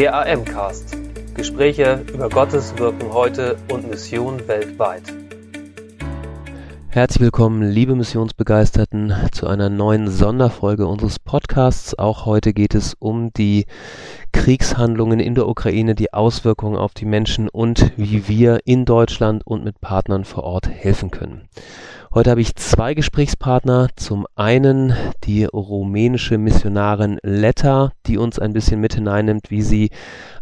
Der AM-Cast. Gespräche über Gottes Wirken heute und Mission weltweit. Herzlich willkommen, liebe Missionsbegeisterten, zu einer neuen Sonderfolge unseres Podcasts. Auch heute geht es um die Kriegshandlungen in der Ukraine, die Auswirkungen auf die Menschen und wie wir in Deutschland und mit Partnern vor Ort helfen können. Heute habe ich zwei Gesprächspartner. Zum einen die rumänische Missionarin Letta, die uns ein bisschen mit hineinnimmt, wie sie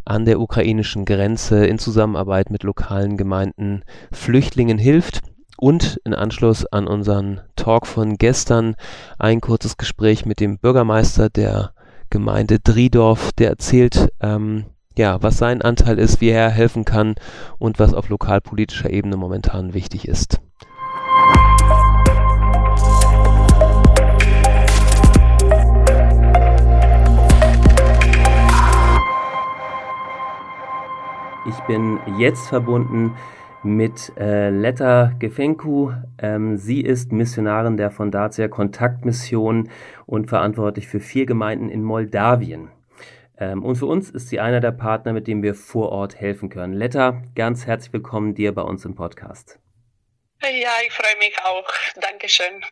an der ukrainischen Grenze in Zusammenarbeit mit lokalen Gemeinden Flüchtlingen hilft. Und in Anschluss an unseren Talk von gestern ein kurzes Gespräch mit dem Bürgermeister der Gemeinde Driedorf, der erzählt, ähm, ja, was sein Anteil ist, wie er helfen kann und was auf lokalpolitischer Ebene momentan wichtig ist. Ich bin jetzt verbunden mit äh, Letta Gefenku. Ähm, sie ist Missionarin der Fondatia Kontaktmission und verantwortlich für vier Gemeinden in Moldawien. Ähm, und für uns ist sie einer der Partner, mit dem wir vor Ort helfen können. Letta, ganz herzlich willkommen dir bei uns im Podcast. Ja, ich freue mich auch. Dankeschön.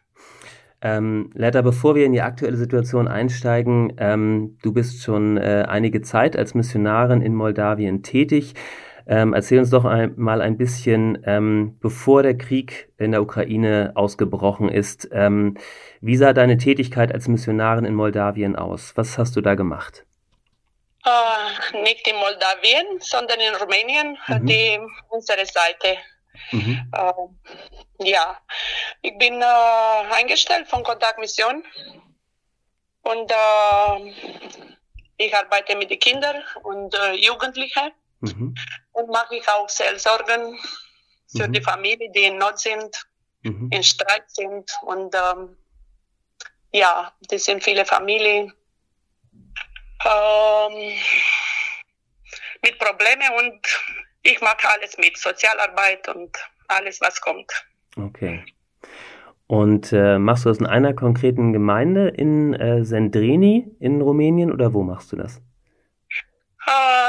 Ähm, Letta, bevor wir in die aktuelle Situation einsteigen, ähm, du bist schon äh, einige Zeit als Missionarin in Moldawien tätig. Ähm, erzähl uns doch ein, mal ein bisschen, ähm, bevor der Krieg in der Ukraine ausgebrochen ist, ähm, wie sah deine Tätigkeit als Missionarin in Moldawien aus? Was hast du da gemacht? Uh, nicht in Moldawien, sondern in Rumänien, mhm. die unsere Seite Mhm. Äh, ja, ich bin äh, eingestellt von Kontaktmission und äh, ich arbeite mit den Kindern und äh, Jugendlichen mhm. und mache ich auch Seelsorgen für mhm. die Familie, die in Not sind, mhm. in Streit sind und ähm, ja, das sind viele Familien ähm, mit Problemen und ich mache alles mit, Sozialarbeit und alles, was kommt. Okay. Und äh, machst du das in einer konkreten Gemeinde in äh, Sendreni in Rumänien oder wo machst du das?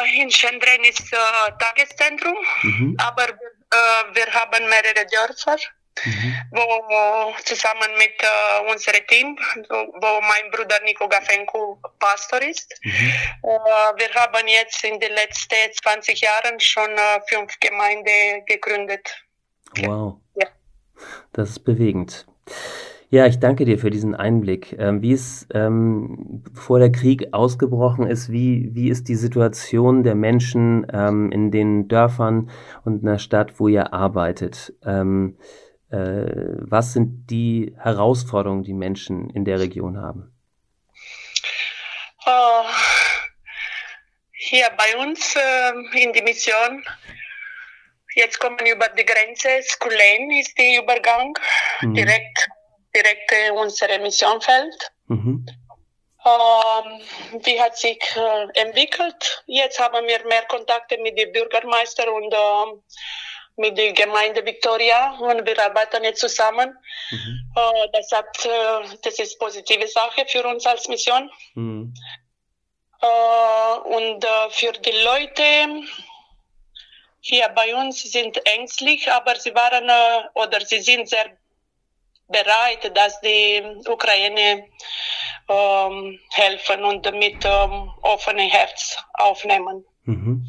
Äh, in Sendreni ist äh, Tageszentrum, mhm. aber wir, wir haben mehrere Dörfer mhm. wo zusammen mit äh, unserem Team, wo, wo, mein Bruder Nico Gafenko Pastor ist. Mhm. Äh, wir haben jetzt in den letzten 20 Jahren schon äh, fünf Gemeinden gegründet. Wow. Ja. Das ist bewegend. Ja, ich danke dir für diesen Einblick. Ähm, wie es ähm, vor der Krieg ausgebrochen ist, wie, wie ist die Situation der Menschen ähm, in den Dörfern und in der Stadt, wo ihr arbeitet? Ähm, äh, was sind die Herausforderungen, die Menschen in der Region haben? Oh, hier bei uns äh, in die Mission, jetzt kommen über die Grenze, Skulen ist der Übergang, mhm. direkt, direkt in unser Missionfeld. Mhm. Ähm, wie hat sich äh, entwickelt? Jetzt haben wir mehr Kontakte mit dem Bürgermeister und äh, mit der Gemeinde Victoria und wir arbeiten jetzt zusammen. Mhm. Uh, das, hat, uh, das ist eine positive Sache für uns als Mission. Mhm. Uh, und für die Leute hier bei uns sind ängstlich, aber sie waren oder sie sind sehr bereit, dass die Ukraine ähm, helfen und mit ähm, offenem Herz aufnehmen. Mhm.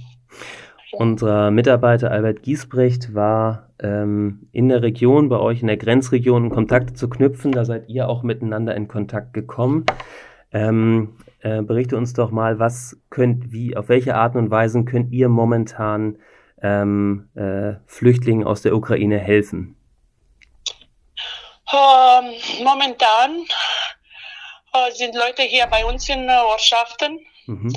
Unser Mitarbeiter Albert Giesbrecht war ähm, in der Region, bei euch in der Grenzregion, um Kontakte zu knüpfen. Da seid ihr auch miteinander in Kontakt gekommen. Ähm, äh, berichte uns doch mal, was könnt, wie, auf welche Art und Weise könnt ihr momentan ähm, äh, Flüchtlingen aus der Ukraine helfen? Ähm, momentan uh, sind Leute hier bei uns in uh, Orschaften. Mhm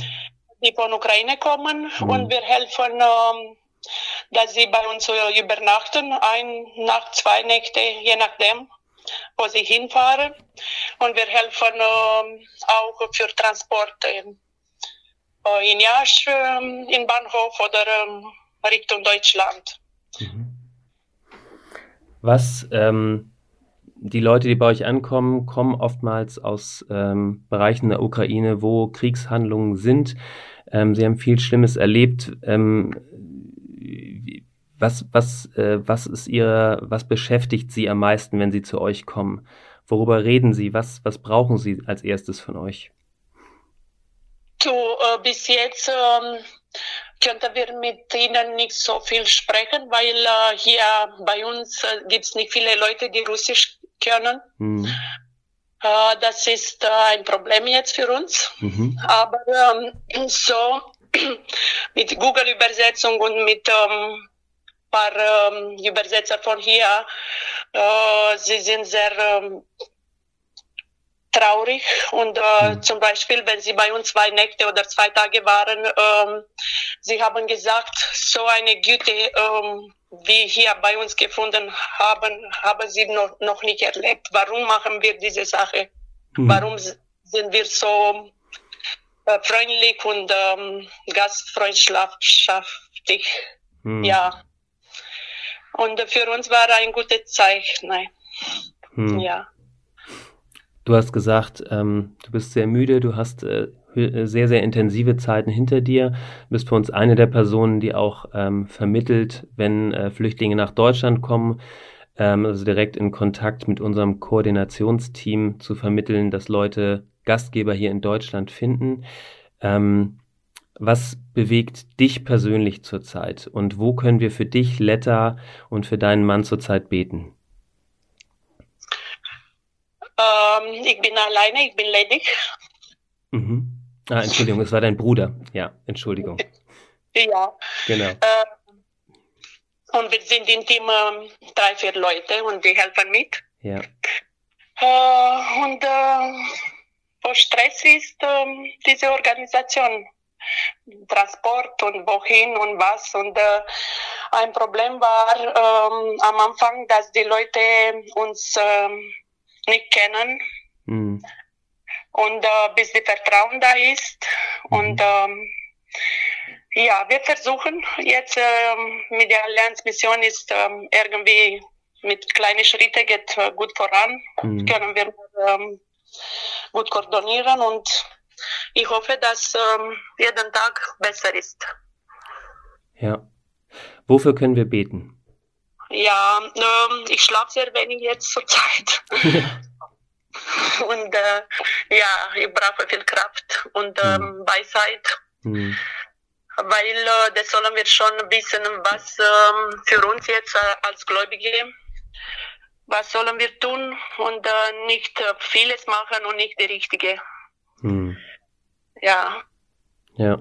die von Ukraine kommen mhm. und wir helfen, ähm, dass sie bei uns äh, übernachten, ein Nacht, zwei Nächte, je nachdem, wo sie hinfahren. Und wir helfen äh, auch für Transporte äh, in Jasch, äh, in Bahnhof oder ähm, Richtung Deutschland. Mhm. Was ähm, die Leute, die bei euch ankommen, kommen oftmals aus ähm, Bereichen der Ukraine, wo Kriegshandlungen sind. Ähm, Sie haben viel Schlimmes erlebt. Ähm, was, was, äh, was ist Ihre, was beschäftigt Sie am meisten, wenn Sie zu euch kommen? Worüber reden Sie? Was, was brauchen Sie als erstes von euch? So, äh, bis jetzt ähm, könnten wir mit Ihnen nicht so viel sprechen, weil äh, hier bei uns äh, gibt es nicht viele Leute, die Russisch können. Mhm. Äh, das ist äh, ein Problem jetzt für uns. Mhm. Aber ähm, so mit Google-Übersetzung und mit ähm, paar ähm, Übersetzer von hier, äh, sie sind sehr ähm, traurig und äh, mhm. zum Beispiel, wenn sie bei uns zwei Nächte oder zwei Tage waren, ähm, sie haben gesagt, so eine Güte, ähm, wie hier bei uns gefunden haben, haben sie noch, noch nicht erlebt. Warum machen wir diese Sache? Mhm. Warum sind wir so äh, freundlich und ähm, gastfreundschaftlich? Mhm. Ja. Und für uns war ein gutes Zeichen. Hm. Ja. Du hast gesagt, ähm, du bist sehr müde, du hast äh, sehr, sehr intensive Zeiten hinter dir. Du bist für uns eine der Personen, die auch ähm, vermittelt, wenn äh, Flüchtlinge nach Deutschland kommen, ähm, also direkt in Kontakt mit unserem Koordinationsteam zu vermitteln, dass Leute Gastgeber hier in Deutschland finden. Ähm, was bewegt dich persönlich zurzeit und wo können wir für dich, Letta, und für deinen Mann zurzeit beten? Ähm, ich bin alleine, ich bin ledig. Mhm. Ah, Entschuldigung, es war dein Bruder. Ja, Entschuldigung. Ja. Genau. Äh, und wir sind in Team äh, drei, vier Leute und die helfen mit. Ja. Äh, und äh, Stress ist ähm, diese Organisation. Transport und wohin und was. Und äh, ein Problem war ähm, am Anfang, dass die Leute uns ähm, nicht kennen. Mhm. Und äh, bis die Vertrauen da ist. Mhm. Und ähm, ja, wir versuchen jetzt ähm, mit der Allianzmission ist ähm, irgendwie mit kleinen Schritten geht äh, gut voran. Mhm. Können wir ähm, gut koordinieren und ich hoffe, dass ähm, jeden Tag besser ist. Ja. Wofür können wir beten? Ja, ähm, ich schlafe sehr wenig jetzt zur Zeit. und äh, ja, ich brauche viel Kraft und ähm, hm. Weisheit. Hm. Weil äh, das sollen wir schon wissen, was ähm, für uns jetzt äh, als Gläubige, was sollen wir tun und äh, nicht äh, vieles machen und nicht die richtige. Hm. Ja. Ja.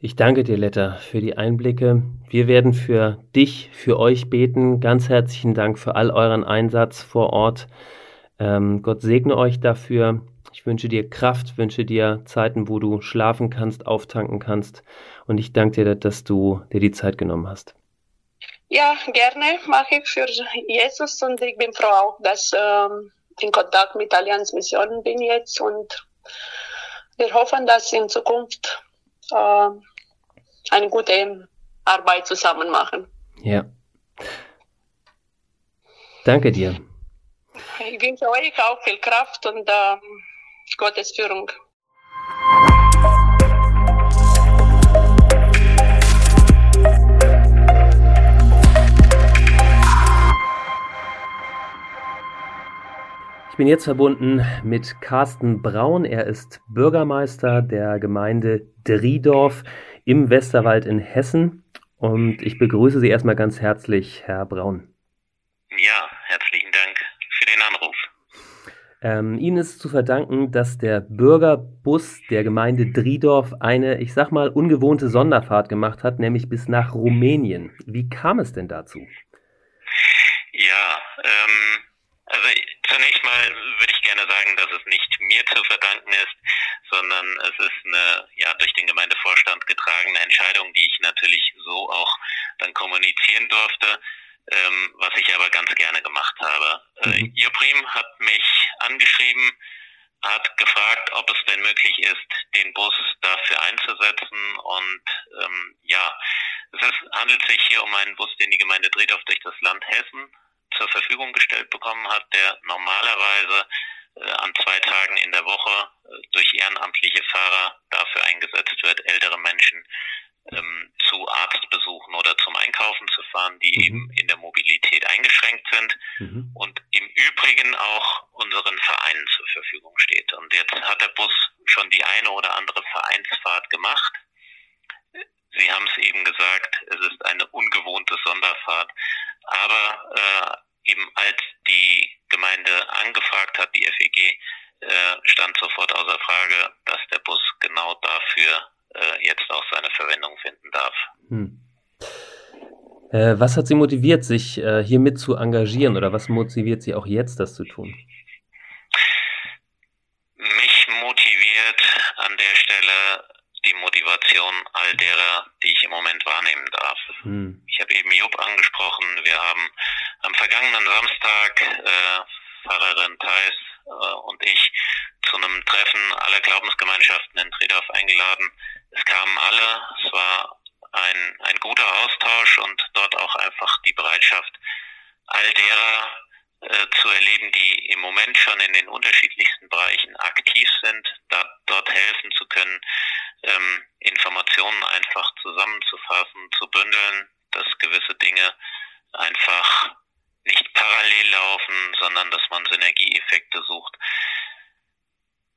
Ich danke dir, Letta, für die Einblicke. Wir werden für dich, für euch beten. Ganz herzlichen Dank für all euren Einsatz vor Ort. Ähm, Gott segne euch dafür. Ich wünsche dir Kraft, wünsche dir Zeiten, wo du schlafen kannst, auftanken kannst. Und ich danke dir, dass du dir die Zeit genommen hast. Ja, gerne mache ich für Jesus und ich bin froh auch, dass ähm, in Kontakt mit Allianz Missionen bin jetzt und wir hoffen, dass in Zukunft äh, eine gute Arbeit zusammen machen. Ja. Danke dir. Ich wünsche euch auch viel Kraft und äh, Gottes Führung. Ich bin jetzt verbunden mit Carsten Braun. Er ist Bürgermeister der Gemeinde Driedorf im Westerwald in Hessen. Und ich begrüße Sie erstmal ganz herzlich, Herr Braun. Ja, herzlichen Dank für den Anruf. Ähm, Ihnen ist zu verdanken, dass der Bürgerbus der Gemeinde Driedorf eine, ich sag mal, ungewohnte Sonderfahrt gemacht hat, nämlich bis nach Rumänien. Wie kam es denn dazu? Ja, ähm, also zunächst mal würde ich gerne sagen, dass es nicht mir zu verdanken ist, sondern es ist eine ja durch den Gemeindevorstand getragene Entscheidung, die ich natürlich so auch dann kommunizieren durfte, ähm, was ich aber ganz gerne gemacht habe. Äh, mhm. Äh, Ioprim hat angeschrieben, hat gefragt, ob es denn möglich ist, den Bus dafür einzusetzen. Und ähm, ja, es ist, handelt sich hier um einen Bus, den die Gemeinde Driedorf durch das Land Hessen zur Verfügung gestellt bekommen hat, der normalerweise äh, an zwei Tagen in der Woche äh, durch ehrenamtliche Fahrer dafür eingesetzt wird, ältere Menschen ähm, zu Arztbesuchen oder zum Einkaufen zu fahren, die mhm. eben in der Mobilität eingeschränkt sind mhm. und Übrigen auch unseren Vereinen zur Verfügung steht. Und jetzt hat der Bus schon die eine oder andere Vereinsfahrt gemacht. Sie haben es eben gesagt, es ist eine ungewohnte Sonderfahrt. Aber äh, eben als die Gemeinde angefragt hat, die FEG, äh, stand sofort außer Frage, dass der Bus genau dafür äh, jetzt auch seine Verwendung finden darf. Hm. Äh, was hat Sie motiviert, sich äh, hiermit zu engagieren oder was motiviert Sie auch jetzt, das zu tun? Mich motiviert an der Stelle die Motivation all derer, die ich im Moment wahrnehmen darf. Hm. Ich habe eben Job angesprochen. Wir haben am vergangenen Samstag äh, Pfarrerin Theis äh, und ich zu einem Treffen aller Glaubensgemeinschaften in Tredorf eingeladen. Es kamen alle. Es war ein, ein guter Austausch und dort auch einfach die Bereitschaft all derer äh, zu erleben, die im Moment schon in den unterschiedlichsten Bereichen aktiv sind, da, dort helfen zu können, ähm, Informationen einfach zusammenzufassen, zu bündeln, dass gewisse Dinge einfach nicht parallel laufen, sondern dass man Synergieeffekte sucht.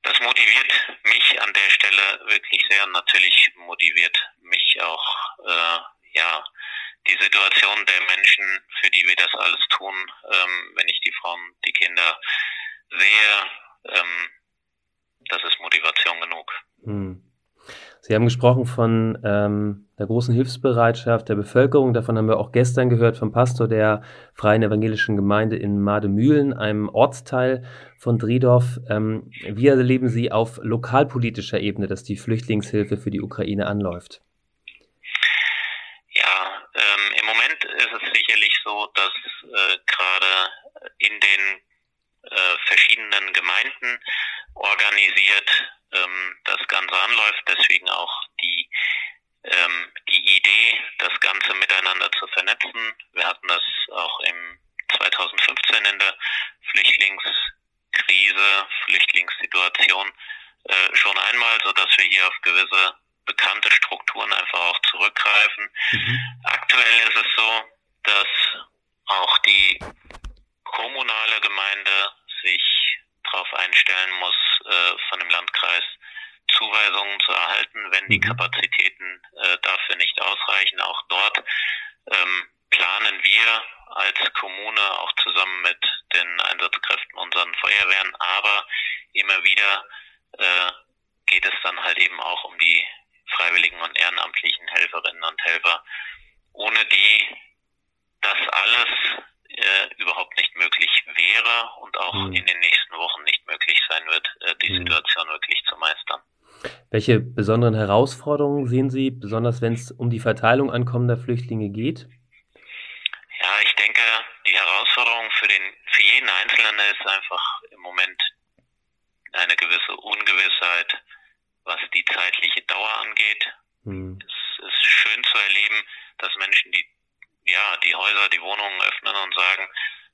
Das motiviert mich an der Stelle wirklich sehr. Natürlich motiviert mich auch äh, ja die Situation der Menschen, für die wir das alles tun. Ähm, wenn ich die Frauen, die Kinder sehe, ähm, das ist Motivation genug. Hm. Sie haben gesprochen von ähm, der großen Hilfsbereitschaft der Bevölkerung. Davon haben wir auch gestern gehört vom Pastor der Freien Evangelischen Gemeinde in Mademühlen, einem Ortsteil von Driedorf. Ähm, wie erleben Sie auf lokalpolitischer Ebene, dass die Flüchtlingshilfe für die Ukraine anläuft? Ja, ähm, im Moment ist es sicherlich so, dass äh, gerade in den äh, verschiedenen Gemeinden organisiert ähm, das Ganze anläuft. Deswegen auch die, ähm, die Idee, das Ganze miteinander zu vernetzen. Wir hatten das auch im 2015 in der Flüchtlingskrise, Flüchtlingssituation äh, schon einmal, so dass wir hier auf gewisse bekannte Strukturen einfach auch zurückgreifen. Mhm. Aktuell ist es so, dass auch die kommunale Gemeinde sich darauf einstellen muss, äh, von dem Landkreis Zuweisungen zu erhalten, wenn die mhm. Kapazitäten äh, dafür nicht ausreichen. Auch dort ähm, planen wir als Kommune auch zusammen mit den Einsatzkräften unseren Feuerwehren, aber immer wieder äh, geht es dann halt eben auch um die freiwilligen und ehrenamtlichen Helferinnen und Helfer, ohne die das alles äh, überhaupt nicht möglich wäre und auch mhm. in den nächsten Wochen nicht möglich sein wird, äh, die mhm. Situation wirklich zu meistern. Welche besonderen Herausforderungen sehen Sie, besonders wenn es um die Verteilung ankommender Flüchtlinge geht? Ja, ich denke, die Herausforderung für, den, für jeden Einzelnen ist einfach im Moment eine gewisse Ungewissheit, was die zeitliche Dauer angeht. Hm. Es ist schön zu erleben, dass Menschen die ja, die Häuser, die Wohnungen öffnen und sagen,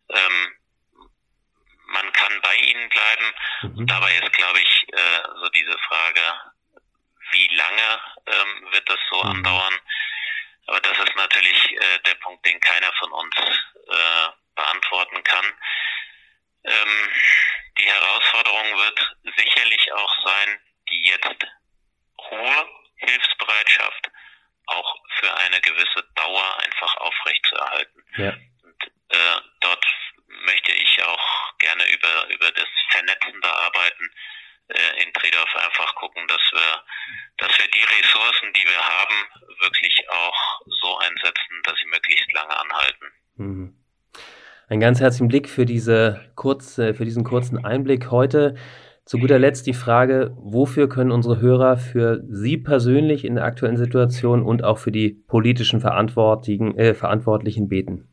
ähm, man kann bei ihnen Mhm. Dabei ist, glaube ich, äh, so diese Frage, wie lange ähm, wird das so mhm. andauern? Aber das ist natürlich äh, der Punkt, den keiner von uns äh, beantworten kann. Ähm, die Herausforderung wird sicherlich auch sein, die jetzt hohe Hilfsbereitschaft auch für eine gewisse Dauer einfach aufrechtzuerhalten. Ja. Und äh, dort möchte ich auch gerne über, über das Vernetzen da arbeiten, äh, in Tredorf einfach gucken, dass wir, dass wir die Ressourcen, die wir haben, wirklich auch so einsetzen, dass sie möglichst lange anhalten. Mhm. Einen ganz herzlichen Blick für diese kurze, für diesen kurzen Einblick heute. Zu guter Letzt die Frage, wofür können unsere Hörer für Sie persönlich in der aktuellen Situation und auch für die politischen Verantwortlichen, äh, Verantwortlichen beten?